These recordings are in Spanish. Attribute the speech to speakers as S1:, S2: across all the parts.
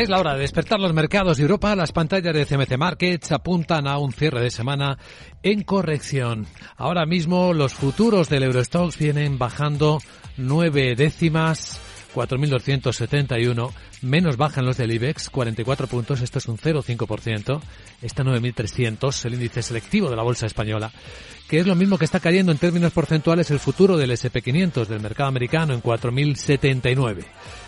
S1: Es la hora de despertar los mercados de Europa. Las pantallas de CMC Markets apuntan a un cierre de semana en corrección. Ahora mismo los futuros del Eurostox vienen bajando nueve décimas 4.271, menos bajan los del IBEX, 44 puntos, esto es un 0,5%, está 9.300, el índice selectivo de la bolsa española, que es lo mismo que está cayendo en términos porcentuales el futuro del SP500 del mercado americano en 4.079.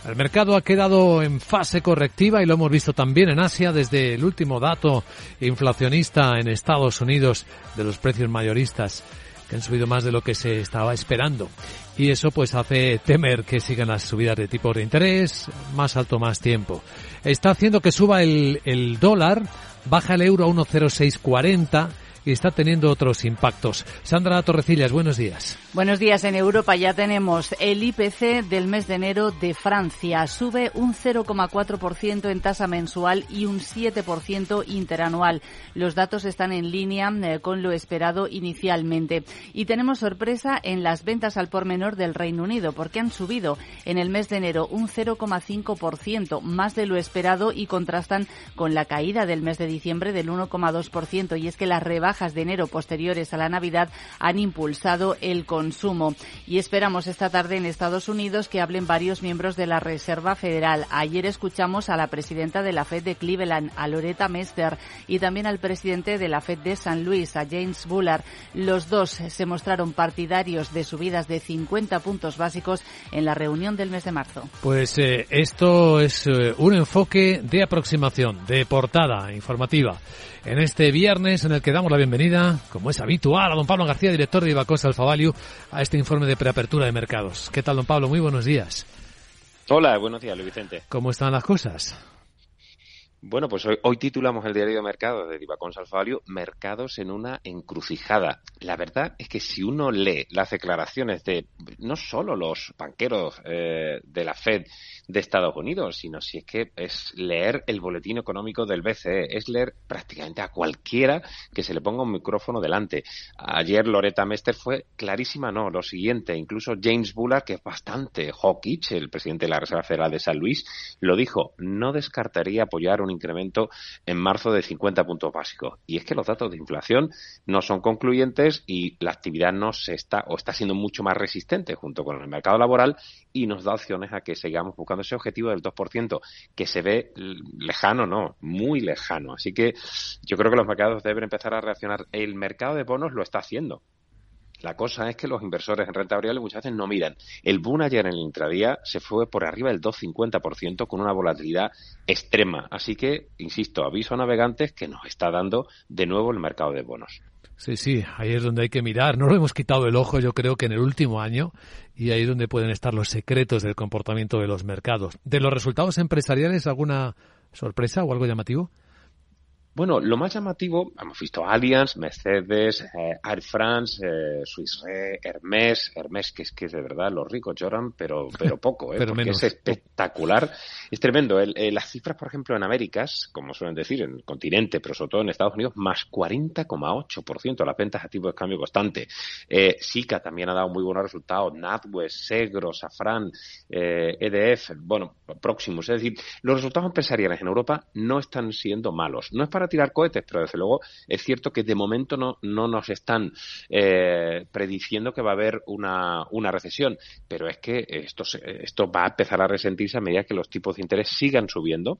S1: El mercado ha quedado en fase correctiva y lo hemos visto también en Asia desde el último dato inflacionista en Estados Unidos de los precios mayoristas han subido más de lo que se estaba esperando. Y eso pues hace temer que sigan las subidas de tipos de interés más alto más tiempo. Está haciendo que suba el, el dólar, baja el euro a 1,0640 y está teniendo otros impactos. Sandra Torrecillas, buenos días.
S2: Buenos días. En Europa ya tenemos el IPC del mes de enero de Francia. Sube un 0,4% en tasa mensual y un 7% interanual. Los datos están en línea eh, con lo esperado inicialmente. Y tenemos sorpresa en las ventas al por menor del Reino Unido, porque han subido en el mes de enero un 0,5%, más de lo esperado y contrastan con la caída del mes de diciembre del 1,2%. Y es que las rebajas de enero posteriores a la Navidad han impulsado el consumo. Y esperamos esta tarde en Estados Unidos que hablen varios miembros de la Reserva Federal. Ayer escuchamos a la presidenta de la Fed de Cleveland, a Loretta Mester, y también al presidente de la Fed de San Luis, a James Bullard. Los dos se mostraron partidarios de subidas de 50 puntos básicos en la reunión del mes de marzo.
S1: Pues eh, esto es eh, un enfoque de aproximación, de portada informativa en este viernes en el que damos la bienvenida, como es habitual, a don Pablo García, director de Ibacosa Alfa Value, a este informe de preapertura de mercados. ¿Qué tal, don Pablo? Muy buenos días.
S3: Hola, buenos días, Luis Vicente.
S1: ¿Cómo están las cosas?
S3: Bueno, pues hoy, hoy, titulamos el diario de mercado de Divacons Alfavalio Mercados en una encrucijada. La verdad es que si uno lee las declaraciones de no solo los banqueros eh, de la Fed de Estados Unidos, sino si es que es leer el boletín económico del BCE, es leer prácticamente a cualquiera que se le ponga un micrófono delante. Ayer Loretta Mester fue clarísima, no, lo siguiente, incluso James Bullard, que es bastante hawkish, el presidente de la Reserva Federal de San Luis, lo dijo, no descartaría apoyar un incremento en marzo de 50 puntos básicos. Y es que los datos de inflación no son concluyentes y la actividad no se está o está siendo mucho más resistente junto con el mercado laboral y nos da opciones a que sigamos buscando ese objetivo del 2% que se ve lejano, no, muy lejano. Así que yo creo que los mercados deben empezar a reaccionar. El mercado de bonos lo está haciendo. La cosa es que los inversores en renta variable muchas veces no miran. El boom ayer en el intradía se fue por arriba del 2,50% con una volatilidad extrema. Así que, insisto, aviso a navegantes que nos está dando de nuevo el mercado de bonos.
S1: Sí, sí, ahí es donde hay que mirar. No lo hemos quitado el ojo, yo creo que en el último año, y ahí es donde pueden estar los secretos del comportamiento de los mercados. ¿De los resultados empresariales alguna sorpresa o algo llamativo?
S3: Bueno, lo más llamativo, hemos visto Allianz, Mercedes, eh, Air France, eh, Swiss Re, Hermès, Hermès que es que de verdad los ricos lloran, pero pero poco, ¿eh?
S1: pero
S3: porque es espectacular, es tremendo. El, las cifras, por ejemplo, en Américas, como suelen decir, en el continente, pero sobre todo en Estados Unidos, más 40,8% las ventas a tipo de cambio constante. Eh, Sica también ha dado muy buenos resultados, NatWest, Segro, Safran, eh, EDF, bueno, próximos. Es decir, los resultados empresariales en Europa no están siendo malos. No es para tirar cohetes, pero desde luego es cierto que de momento no, no nos están eh, prediciendo que va a haber una, una recesión, pero es que esto, esto va a empezar a resentirse a medida que los tipos de interés sigan subiendo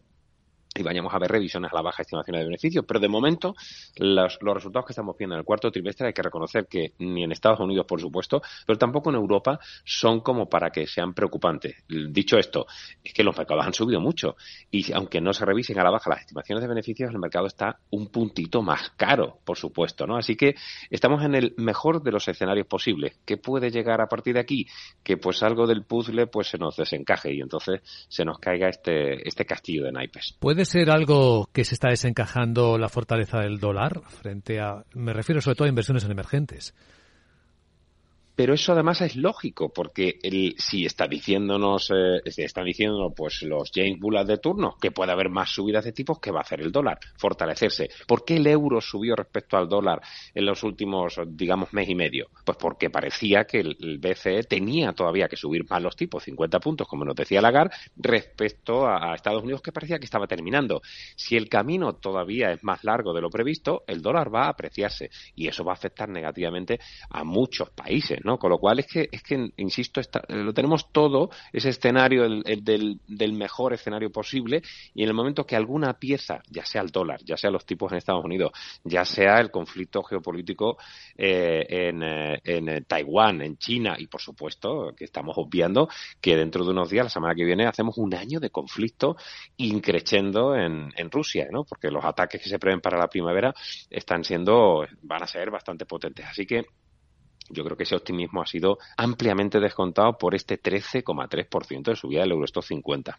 S3: y vayamos a ver revisiones a la baja estimación de beneficios. Pero de momento, los, los, resultados que estamos viendo en el cuarto trimestre hay que reconocer que ni en Estados Unidos, por supuesto, pero tampoco en Europa son como para que sean preocupantes. Dicho esto, es que los mercados han subido mucho y aunque no se revisen a la baja las estimaciones de beneficios, el mercado está un puntito más caro, por supuesto, ¿no? Así que estamos en el mejor de los escenarios posibles. ¿Qué puede llegar a partir de aquí? Que pues algo del puzzle pues se nos desencaje y entonces se nos caiga este, este castillo de naipes.
S1: ¿Puede ¿Puede ser algo que se está desencajando la fortaleza del dólar frente a, me refiero sobre todo a inversiones en emergentes?
S3: Pero eso además es lógico, porque el, si está diciéndonos, eh, están diciendo pues los James Bullas de turno que puede haber más subidas de tipos, ¿qué va a hacer el dólar? Fortalecerse. ¿Por qué el euro subió respecto al dólar en los últimos, digamos, mes y medio? Pues porque parecía que el, BCE tenía todavía que subir más los tipos, 50 puntos, como nos decía Lagarde, respecto a, a Estados Unidos, que parecía que estaba terminando. Si el camino todavía es más largo de lo previsto, el dólar va a apreciarse y eso va a afectar negativamente a muchos países. Con lo cual es que, es que insisto, lo tenemos todo, ese escenario del, del, mejor escenario posible, y en el momento que alguna pieza, ya sea el dólar, ya sea los tipos en Estados Unidos, ya sea el conflicto geopolítico eh, en, eh, en eh, Taiwán, en China, y por supuesto que estamos obviando que dentro de unos días, la semana que viene, hacemos un año de conflicto increciendo en, en Rusia, ¿no? Porque los ataques que se prevén para la primavera están siendo, van a ser bastante potentes. Así que yo creo que ese optimismo ha sido ampliamente descontado por este 13,3% de subida del Eurostock 50.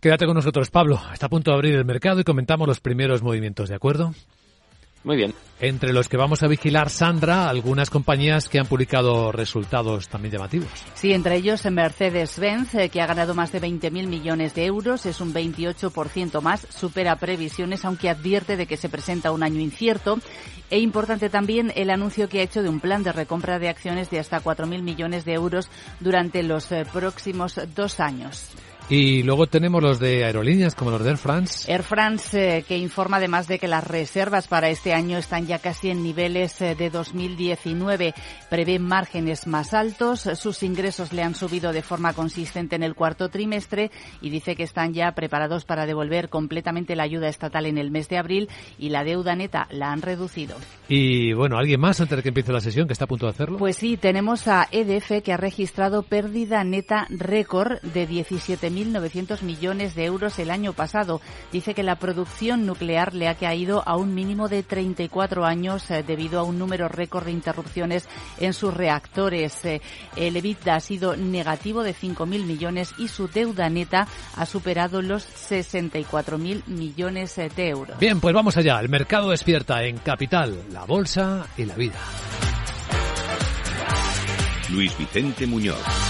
S1: Quédate con nosotros, Pablo. Está a punto de abrir el mercado y comentamos los primeros movimientos, ¿de acuerdo?
S3: Muy bien.
S1: Entre los que vamos a vigilar, Sandra, algunas compañías que han publicado resultados también llamativos.
S2: Sí, entre ellos Mercedes-Benz, eh, que ha ganado más de 20.000 millones de euros, es un 28% más, supera previsiones, aunque advierte de que se presenta un año incierto. E importante también el anuncio que ha hecho de un plan de recompra de acciones de hasta 4.000 millones de euros durante los eh, próximos dos años.
S1: Y luego tenemos los de aerolíneas como los de Air France.
S2: Air France eh, que informa además de que las reservas para este año están ya casi en niveles eh, de 2019. Prevé márgenes más altos, sus ingresos le han subido de forma consistente en el cuarto trimestre y dice que están ya preparados para devolver completamente la ayuda estatal en el mes de abril y la deuda neta la han reducido.
S1: Y bueno, ¿alguien más antes de que empiece la sesión que está a punto de hacerlo?
S2: Pues sí, tenemos a EDF que ha registrado pérdida neta récord de 17.000 1.900 millones de euros el año pasado. Dice que la producción nuclear le ha caído a un mínimo de 34 años eh, debido a un número récord de interrupciones en sus reactores. Eh, el EBITDA ha sido negativo de 5.000 millones y su deuda neta ha superado los 64.000 millones eh, de euros.
S1: Bien, pues vamos allá. El mercado despierta en capital, la bolsa y la vida.
S4: Luis Vicente Muñoz.